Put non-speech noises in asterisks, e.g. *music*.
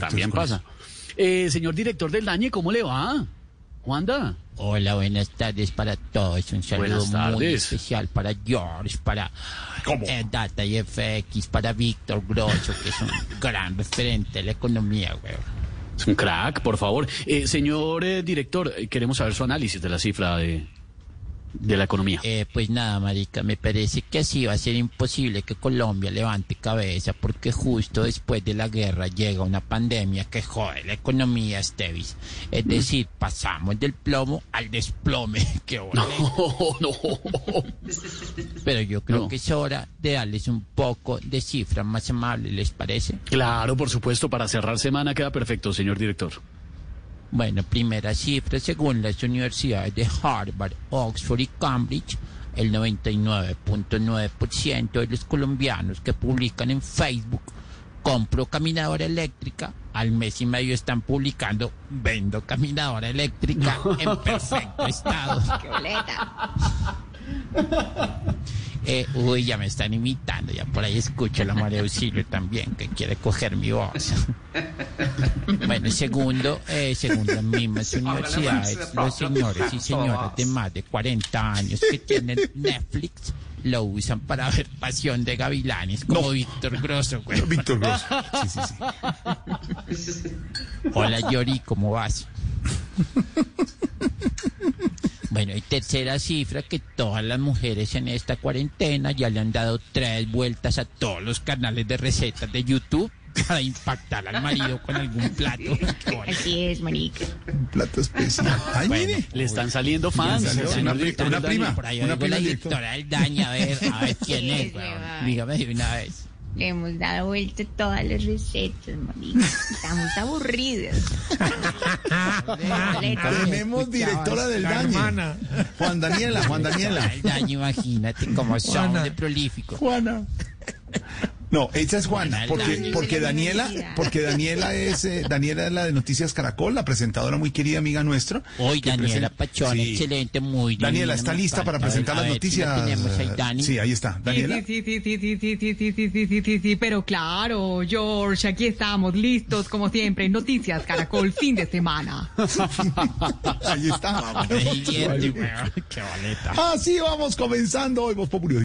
Correcto, También pasa. Eh, señor director del Dañe, ¿cómo le va? Juanda. Hola, buenas tardes para todos. Un saludo muy especial para George, para ¿Cómo? eh, Data y FX, para Víctor Grosso, que es un *laughs* gran referente de la economía, güey. Es un crack, por favor. Eh, señor eh, director, eh, queremos saber su análisis de la cifra de, de la economía. Eh, pues nada, marica, me parece que así va a ser imposible que Colombia levante cabeza porque justo después de la guerra llega una pandemia que jode la economía, Estevis. Es decir, pasamos del plomo al desplome. *laughs* Qué No, bonito. *laughs* no. Pero yo creo No. que es hora de darles un poco de cifras más amables, ¿les parece? Claro, por supuesto, para cerrar semana queda perfecto, señor director. Bueno, primera cifra, según las universidades de Harvard, Oxford y Cambridge, el 99.9% de los colombianos que publican en Facebook compro caminadora eléctrica, al mes y medio están publicando vendo caminadora eléctrica *laughs* en perfecto estado. ¡Qué boleta! *laughs* Eh, uy, ya me están imitando, ya por ahí escucho a la María Auxilio también, que quiere coger mi voz. *laughs* bueno, segundo, eh, según las mismas universidades, los señores y señoras de más de 40 años que tienen Netflix lo usan para ver Pasión de Gavilanes, como Víctor Grosso, güey. *laughs* Víctor Grosso. Sí, sí, sí. Hola Yori, ¿cómo vas? *laughs* Bueno, y tercera cifra, que todas las mujeres en esta cuarentena ya le han dado tres vueltas a todos los canales de recetas de YouTube para impactar al marido con algún plato. *laughs* Así es, marica. Un plato especial. Ay, Bueno. mire. Le están saliendo fans. Salió una prima. Por ahí Una la prima director. directora del daño, a ver, a ver *laughs* quién Sí, es. Dígame de una vez. Le hemos dado vuelta a todas las recetas, marica. Estamos aburridos. *laughs* Tenemos directora del daño. Juan Daniela, Juan Daniela. El daño, imagínate cómo son de prolífico. Juana. No, esa es Juana, porque, porque Daniela, porque Daniela es, eh, Daniela es la de Noticias Caracol, la presentadora muy querida amiga nuestra. Hoy Daniela Pachón, Sí. excelente, muy Daniela, ¿está lista para presentar A las ver, si la noticias? tenemos ahí, Dani. Sí, ahí está. Daniela. Sí, sí, sí, sí, sí, sí, sí, sí, sí, sí, sí, sí, pero claro, George, aquí estamos listos como siempre. Noticias Caracol, fin de semana. Ahí está. Qué boleta. Así vamos comenzando hoy, Voz Popular.